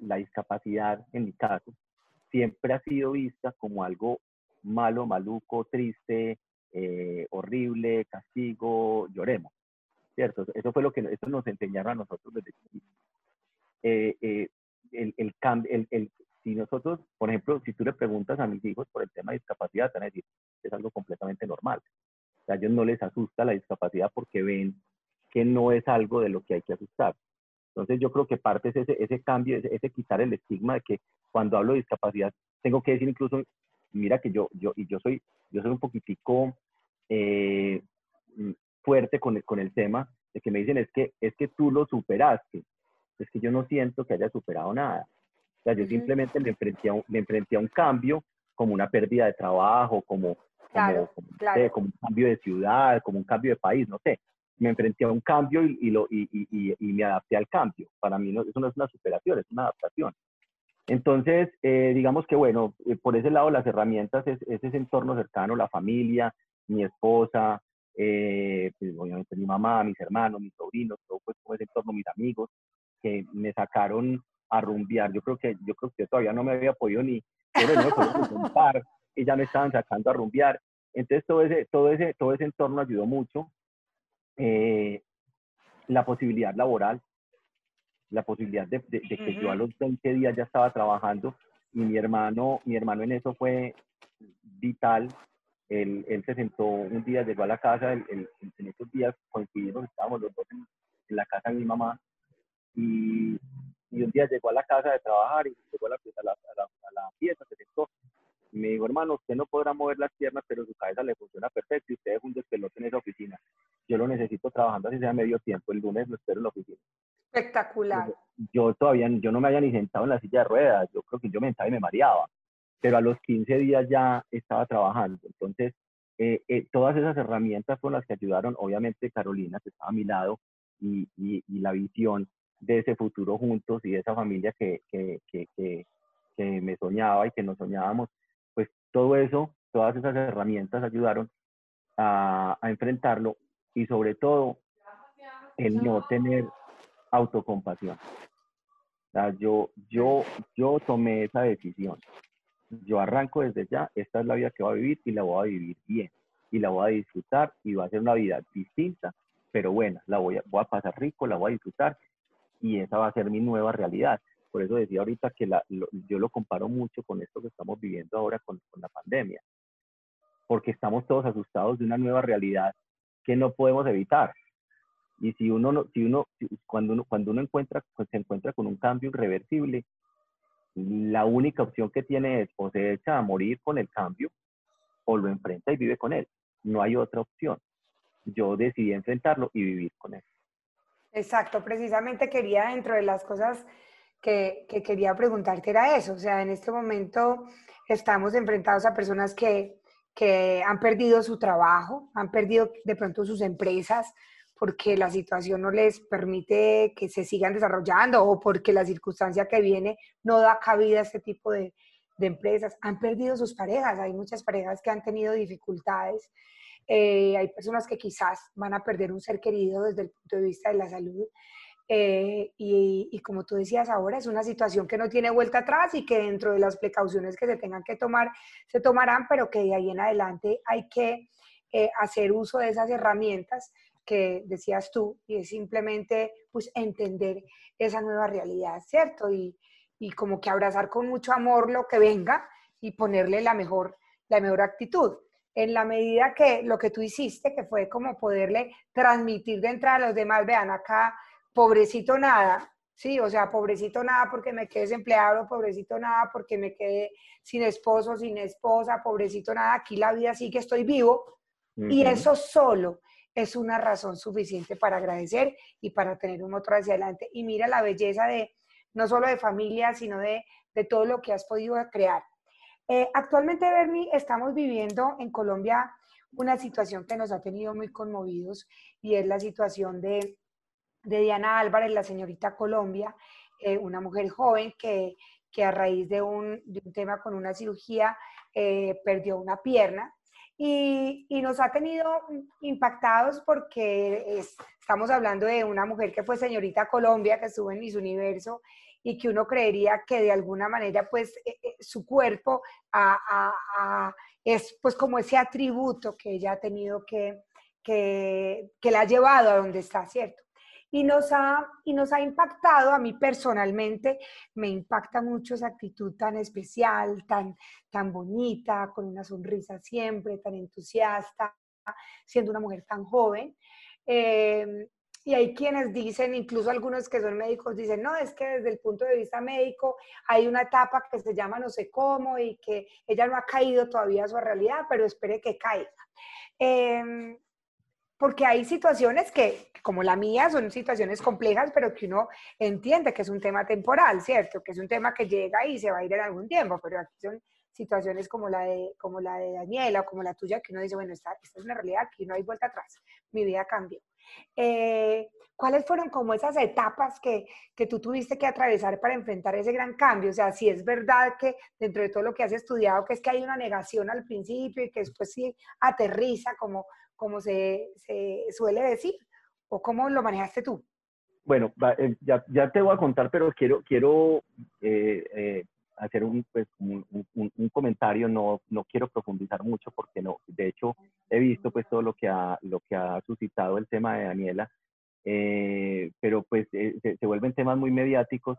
Speaker 2: la discapacidad, en mi caso, siempre ha sido vista como algo malo, maluco, triste, eh, horrible, castigo, lloremos, ¿cierto? Eso fue lo que eso nos enseñaron a nosotros desde chiquitos. Eh, eh, el, el, el, el, si nosotros, por ejemplo, si tú le preguntas a mis hijos por el tema de discapacidad, te van a decir es algo completamente normal. a ellos no les asusta la discapacidad porque ven que no es algo de lo que hay que asustar. Entonces yo creo que parte es ese, ese cambio, ese, quitar el estigma de que cuando hablo de discapacidad tengo que decir incluso mira que yo, yo, y yo soy, yo soy un poquitico eh, fuerte con el, con el tema de que me dicen es que, es que tú lo superaste. Es que yo no siento que haya superado nada. Sea, yo simplemente me enfrenté, a un, me enfrenté a un cambio como una pérdida de trabajo, como, como, como, un cambio de ciudad, como un cambio de país, no sé. Me enfrenté a un cambio y, y lo, y, y, y, me adapté al cambio. Para mí no, eso no es una superación, es una adaptación. Entonces, eh, digamos que bueno, eh, por ese lado las herramientas es, ese entorno cercano, la familia, mi esposa, eh, pues, obviamente mi mamá, mis hermanos, mis sobrinos, todo pues como ese entorno, mis amigos, que me sacaron a rumbear. Yo creo que yo creo que todavía no me había podido ni par y ya me estaban sacando a rumbear. Entonces todo ese, todo ese, todo ese entorno ayudó mucho. la posibilidad laboral, la posibilidad de, que yo a los 20 días ya estaba trabajando y mi hermano, mi hermano en eso fue vital. Él, él se sentó un día, llegó a la casa, en esos días coincidimos, estábamos los dos en, la casa de mi mamá y, y, un día llegó a la casa de trabajar y llegó a la, a la, a la, fiesta, se sentó y me dijo, hermano, usted no podrá mover las piernas, pero su cabeza le funciona perfecto y usted es un despelote en esa oficina. Yo lo necesito trabajando así sea medio tiempo, el lunes lo espero en la oficina.
Speaker 1: Espectacular.
Speaker 2: Yo, todavía, yo no me había ni sentado en la silla de ruedas, yo creo que yo me sentaba y me mareaba, pero a los 15 días ya estaba trabajando. Entonces, eh, eh, todas esas herramientas fueron las que ayudaron, obviamente Carolina, que estaba a mi lado, y, y, la visión de ese futuro juntos y de esa familia que, que, que, que, me soñaba y que nos soñábamos, pues todo eso, todas esas herramientas ayudaron a, enfrentarlo y sobre todo el no tener autocompasión. yo, yo, yo tomé esa decisión. Yo arranco desde ya, esta es la vida que voy a vivir y la voy a vivir bien. Y la voy a disfrutar y va a ser una vida distinta, pero buena. La voy a, voy a pasar rico, la voy a disfrutar y esa va a ser mi nueva realidad. Por eso decía ahorita que la, yo lo comparo mucho con esto que estamos viviendo ahora con, con la pandemia. Porque estamos todos asustados de una nueva realidad que no podemos evitar y si uno, no, si uno cuando uno, cuando uno encuentra, pues se encuentra con un cambio irreversible, la única opción que tiene es o se echa a morir con el cambio o lo enfrenta y vive con él. No hay otra opción. Yo decidí enfrentarlo y vivir con él.
Speaker 1: Exacto, precisamente quería dentro de las cosas que, que quería preguntarte era eso. O sea, en este momento estamos enfrentados a personas que, que han perdido su trabajo, han perdido de pronto sus empresas, porque la situación no les permite que se sigan desarrollando o porque la circunstancia que viene no da cabida a este tipo de, empresas. Han perdido sus parejas, hay muchas parejas que han tenido dificultades, eh, hay personas que quizás van a perder un ser querido desde el punto de vista de la salud. Eh, y, como tú decías ahora, es una situación que no tiene vuelta atrás y que dentro de las precauciones que se tengan que tomar, se tomarán, pero que de ahí en adelante hay que eh, hacer uso de esas herramientas que decías tú, y es simplemente pues entender esa nueva realidad, ¿cierto? Y, y como que abrazar con mucho amor lo que venga y ponerle la mejor, la mejor actitud. En la medida que lo que tú hiciste, que fue como poderle transmitir de entrada a los demás, vean acá, pobrecito nada, sí, o sea, pobrecito nada porque me quedé desempleado, pobrecito nada porque me quedé sin esposo, sin esposa, pobrecito nada, aquí la vida sí que estoy vivo. Y eso solo es una razón suficiente para agradecer y para tener un otro hacia adelante. Y mira la belleza de no solo de familia, sino de, de todo lo que has podido crear. Eh, actualmente, Bernie, estamos viviendo en Colombia una situación que nos ha tenido muy conmovidos y es la situación de, Diana Álvarez, la señorita Colombia, eh, una mujer joven que, que a raíz de un, de un, tema con una cirugía eh, perdió una pierna. Y, nos ha tenido impactados porque estamos hablando de una mujer que fue señorita Colombia, que estuvo en Miss Universo y que uno creería que de alguna manera pues e, e, su cuerpo es pues como ese atributo que ella ha tenido que, que, la ha llevado a donde está, ¿cierto? y nos ha, y nos ha impactado, a mí personalmente me impacta mucho esa actitud tan especial, tan, tan bonita, con una sonrisa siempre, tan entusiasta, siendo una mujer tan joven. Em, y hay quienes dicen, incluso algunos que son médicos, dicen, no, es que desde el punto de vista médico hay una etapa que se llama no sé cómo y que ella no ha caído todavía a su realidad, pero espere que caiga. Eh, porque hay situaciones que, como la mía, son situaciones complejas, pero que uno entiende que es un tema temporal, ¿cierto? Que es un tema que llega y se va a ir en algún tiempo, pero aquí son situaciones como la de, como la de Daniela o como la tuya, que uno dice, bueno, esta, esta es una realidad, aquí no hay vuelta atrás, mi vida cambió. Eh, ¿Cuáles fueron como esas etapas que, que, tú tuviste que atravesar para enfrentar ese gran cambio? O sea, si es verdad que dentro de todo lo que has estudiado, que es que hay una negación al principio y que después sí aterriza como, como se, se suele decir, o cómo lo manejaste tú?
Speaker 2: Bueno, eh, ya, ya te voy a contar, pero quiero, quiero eh, hacer un, pues, un, un, comentario, no, no quiero profundizar mucho porque no, de hecho he visto pues todo lo que ha, lo que ha suscitado el tema de Daniela eh, pero pues eh, se, vuelven temas muy mediáticos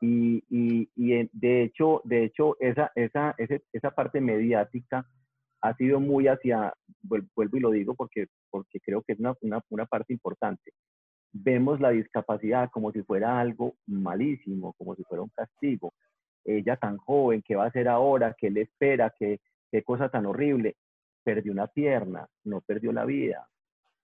Speaker 2: y, y, y, de hecho, de hecho esa, esa, esa parte mediática ha sido muy hacia, vuelvo y lo digo porque, porque creo que es una, una, una parte importante, vemos la discapacidad como si fuera algo malísimo, como si fuera un castigo. Ella tan joven, ¿qué va a hacer ahora? ¿Qué le espera? ¿Qué, qué cosa tan horrible? Perdió una pierna, no perdió la vida.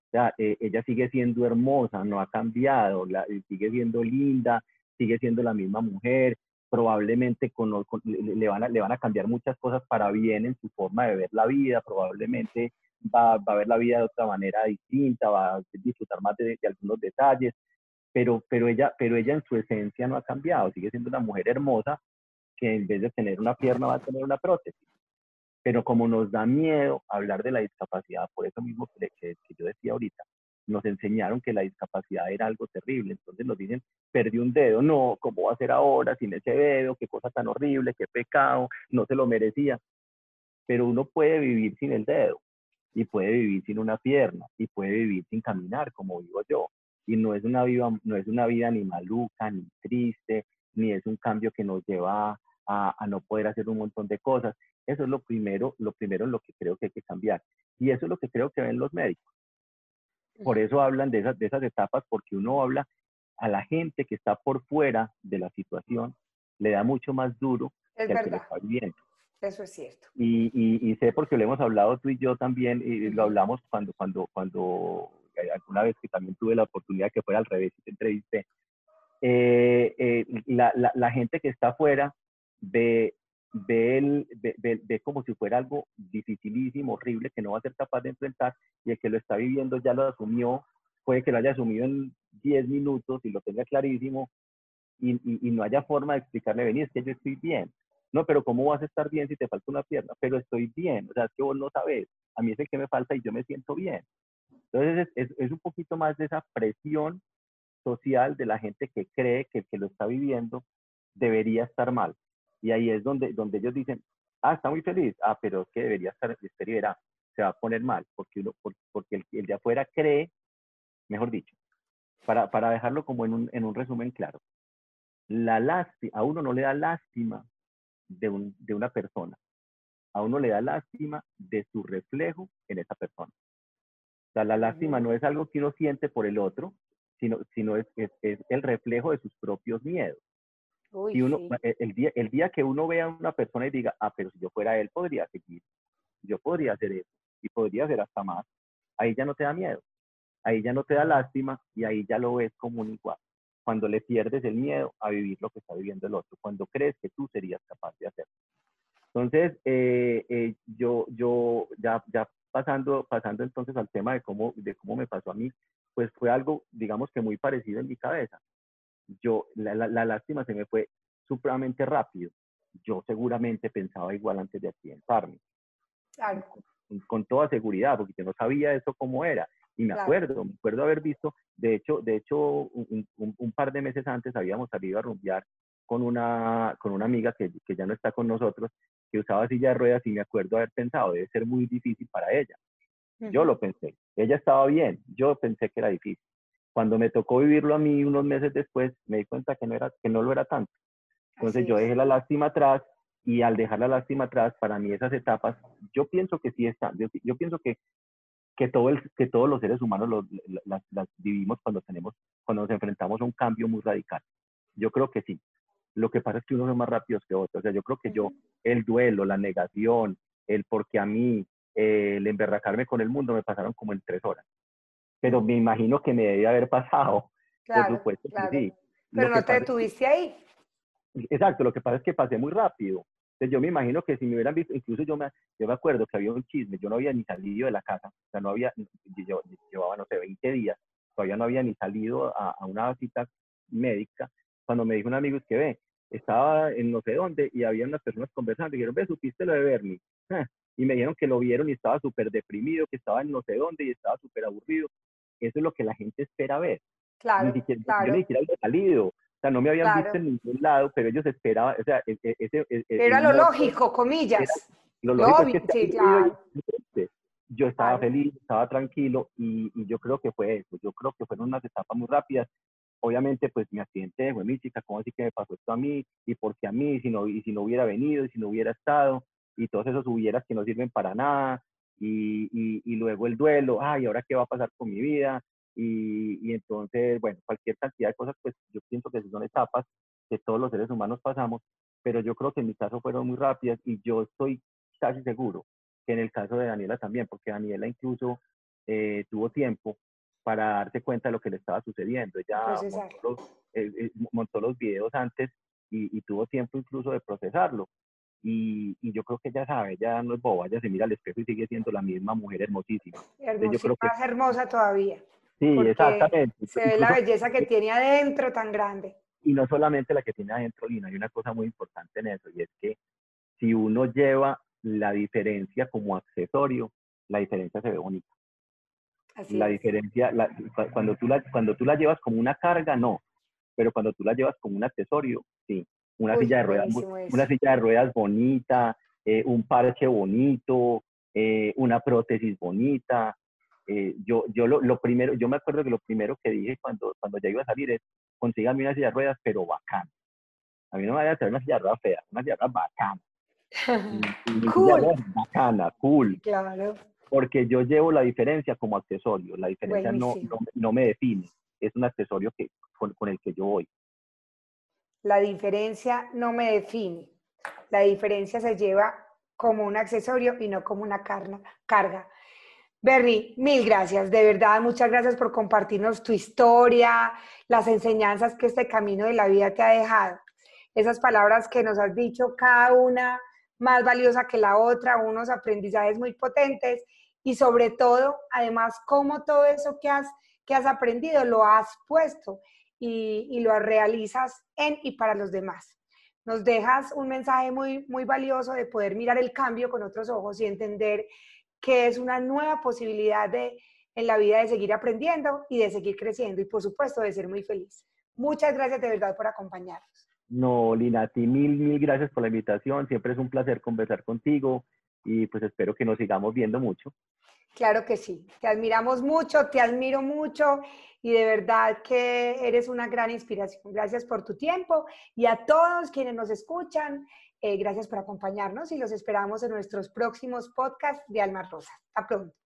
Speaker 2: O sea, eh, ella sigue siendo hermosa, no ha cambiado, la, sigue siendo linda, sigue siendo la misma mujer, probablemente con, le, van a, le van a cambiar muchas cosas para bien en su forma de ver la vida, probablemente va, a ver la vida de otra manera distinta, va a disfrutar más de, algunos detalles, pero, pero, ella, pero ella en su esencia no ha cambiado, sigue siendo una mujer hermosa que en vez de tener una pierna va a tener una prótesis. Pero como nos da miedo hablar de la discapacidad, por eso mismo que, que, yo decía ahorita, nos enseñaron que la discapacidad era algo terrible, entonces nos dicen, perdí un dedo, no, ¿cómo va a ser ahora sin ese dedo? Qué cosa tan horrible, qué pecado, no se lo merecía. Pero uno puede vivir sin el dedo, y puede vivir sin una pierna y puede vivir sin caminar como vivo yo. Y no es una vida, no es una vida ni maluca, ni triste, ni es un cambio que nos lleva a, a, no poder hacer un montón de cosas. Eso es lo primero, lo primero en lo que creo que hay que cambiar. Y eso es lo que creo que ven los médicos. Por eso hablan de esas, de esas etapas, porque uno habla a la gente que está por fuera de la situación, le da mucho más duro
Speaker 1: que al que lo está viviendo. Eso es cierto.
Speaker 2: Y, y, sé porque lo hemos hablado tú y yo también, y lo hablamos cuando, cuando, cuando eh, alguna vez que también tuve la oportunidad que fuera al revés y te entrevisté, eh, eh, la, la, gente que está afuera ve, ve, el, ve, ve, como si fuera algo dificilísimo, horrible, que no va a ser capaz de enfrentar, y el que lo está viviendo ya lo asumió, puede que lo haya asumido en 10 minutos y lo tenga clarísimo, y, y, y no haya forma de explicarle, vení, es que yo estoy bien. No, pero ¿cómo vas a estar bien si te falta una pierna? Pero estoy bien, o sea, es que vos no sabes, a mí es el que me falta y yo me siento bien. Entonces es, es, un poquito más de esa presión social de la gente que cree que el que lo está viviendo debería estar mal. Y ahí es donde, donde ellos dicen, ah, está muy feliz, ah, pero es que debería estar, este se va a poner mal, porque, uno, porque el, el de afuera cree, mejor dicho, para, para dejarlo como en un, en un resumen claro, la lástima, a uno no le da lástima de, un, de una persona. A uno le da lástima de su reflejo en esa persona. O sea, la lástima no es algo que uno siente por el otro, sino, sino es, es, el reflejo de sus propios miedos. y uno, e, el, día, el día que uno vea a una persona y diga, ah, pero si yo fuera él, podría seguir, yo podría hacer eso, y podría hacer hasta más, ahí ya no te da miedo, ahí ya no te da lástima, y ahí ya lo ves como un igual cuando le pierdes el miedo a vivir lo que está viviendo el otro, cuando crees que tú serías capaz de hacerlo. Entonces, eh, eh, yo, yo ya, ya pasando, pasando entonces al tema de cómo, de cómo me pasó a mí, pues fue algo, digamos que muy parecido en mi cabeza. Yo, la, la, lástima se me fue supremamente rápido. Yo seguramente pensaba igual antes de accidentarme. Claro. Con, con, toda seguridad, porque yo no sabía eso cómo era. Y me acuerdo, me acuerdo haber visto, de hecho, de hecho un, un, par de meses antes habíamos salido a rumbear con una, con una amiga que, que, ya no está con nosotros, que usaba silla de ruedas y me acuerdo haber pensado, debe ser muy difícil para ella. Yo lo pensé. Ella estaba bien, yo pensé que era difícil. Cuando me tocó vivirlo a mí unos meses después, me di cuenta que no, era, que no lo era tanto. Entonces yo dejé la lástima atrás y al dejar la lástima atrás, para mí esas etapas, yo pienso que sí están. Yo, yo pienso que que, todo el, que todos los seres humanos las, las, vivimos cuando, tenemos, cuando nos enfrentamos a un cambio muy radical. Yo creo que sí. Lo que pasa es que unos son más rápidos que otros. O sea, yo creo que yo, el duelo, la negación, el porque a mí, el emberracarme con el mundo me pasaron como en tres horas. Pero me imagino que me debía haber pasado. Claro, por supuesto
Speaker 1: claro. sí. Pero no te detuviste ahí.
Speaker 2: Exacto, lo que pasa es que pasé muy rápido. Entonces yo me imagino que si me hubieran visto, incluso yo me, yo me acuerdo que había un chisme, yo no había ni salido de la casa, o sea, no había, yo, llevaba, no sé, 20 días, todavía no había ni salido a, una cita médica, cuando me dijo un amigo, es que ve, estaba en no sé dónde y había unas personas conversando y dijeron, ve, supiste lo de Bernie. Y me dijeron que lo vieron y estaba súper deprimido, que estaba en no sé dónde y estaba súper aburrido. Eso es lo que la gente espera ver.
Speaker 1: Claro,
Speaker 2: ni
Speaker 1: claro.
Speaker 2: Yo ni siquiera había salido. O sea, no me habían visto en ningún lado, pero ellos esperaban, o sea, e, e, ese...
Speaker 1: E, era lo lógico, comillas.
Speaker 2: lo lógico es que sí, claro. yo estaba feliz, estaba tranquilo y, yo creo que fue eso, yo creo que fueron unas etapas muy rápidas. Obviamente, pues mi accidente fue mi chica, ¿cómo así que me pasó esto a mí? ¿Y por qué a mí? Si no, y si no hubiera venido, y si no hubiera estado, y todos esos hubieras que no sirven para nada, y, y, luego el duelo, ay, ¿ahora qué va a pasar con mi vida? Y, y, entonces, bueno, cualquier cantidad de cosas, pues yo pienso que son etapas que todos los seres humanos pasamos, pero yo creo que en mi caso fueron muy rápidas y yo estoy casi seguro que en el caso de Daniela también, porque Daniela incluso eh, tuvo tiempo para darse cuenta de lo que le estaba sucediendo. Ella montó los, eh, eh, montó los, videos antes y, tuvo tiempo incluso de procesarlo. Y, y, yo creo que ella sabe, ella no es boba, ella se mira al espejo y sigue siendo la misma mujer hermosísima.
Speaker 1: Hermosísima, yo creo más hermosa todavía.
Speaker 2: Sí, exactamente.
Speaker 1: Se ve la belleza que tiene adentro tan grande.
Speaker 2: Y no solamente la que tiene adentro, Lina, hay una cosa muy importante en eso, y es que si uno lleva la diferencia como accesorio, la diferencia se ve bonita. la diferencia, cuando, tú la, cuando tú la llevas como una carga, no, pero cuando tú la llevas como un accesorio, Una, silla, de ruedas, una silla de ruedas bonita, eh, un parche bonito, eh, una prótesis bonita. Eh, yo yo lo, primero, yo me acuerdo que lo primero que dije cuando, cuando ya iba a salir es, consígame una silla de ruedas, pero bacana. A mí no me vaya a hacer una silla de ruedas fea, una silla de ruedas bacana.
Speaker 1: cool.
Speaker 2: Bacana, cool.
Speaker 1: Claro.
Speaker 2: Porque yo llevo la diferencia como accesorio. La diferencia no, no, me define. Es un accesorio que, con, el que yo voy.
Speaker 1: La diferencia no me define. La diferencia se lleva como un accesorio y no como una carga. Bernie, mil gracias, de verdad, muchas gracias por compartirnos tu historia, las enseñanzas que este camino de la vida te ha dejado. Esas palabras que nos has dicho, cada una más valiosa que la otra, unos aprendizajes muy potentes y sobre todo, además, cómo todo eso que has, que has aprendido lo has puesto y, y lo realizas en y para los demás. Nos dejas un mensaje muy, muy valioso de poder mirar el cambio con otros ojos y entender que es una nueva posibilidad de, en la vida de seguir aprendiendo y de seguir creciendo y por supuesto de ser muy feliz. Muchas gracias de verdad por acompañarnos.
Speaker 2: No, Lina, a ti mil, mil gracias por la invitación. Siempre es un placer conversar contigo y pues espero que nos sigamos viendo mucho.
Speaker 1: Claro que sí, te admiramos mucho, te admiro mucho y de verdad que eres una gran inspiración. Gracias por tu tiempo y a todos quienes nos escuchan, eh, gracias por acompañarnos y los esperamos en nuestros próximos podcasts de Alma Rosa. Hasta pronto.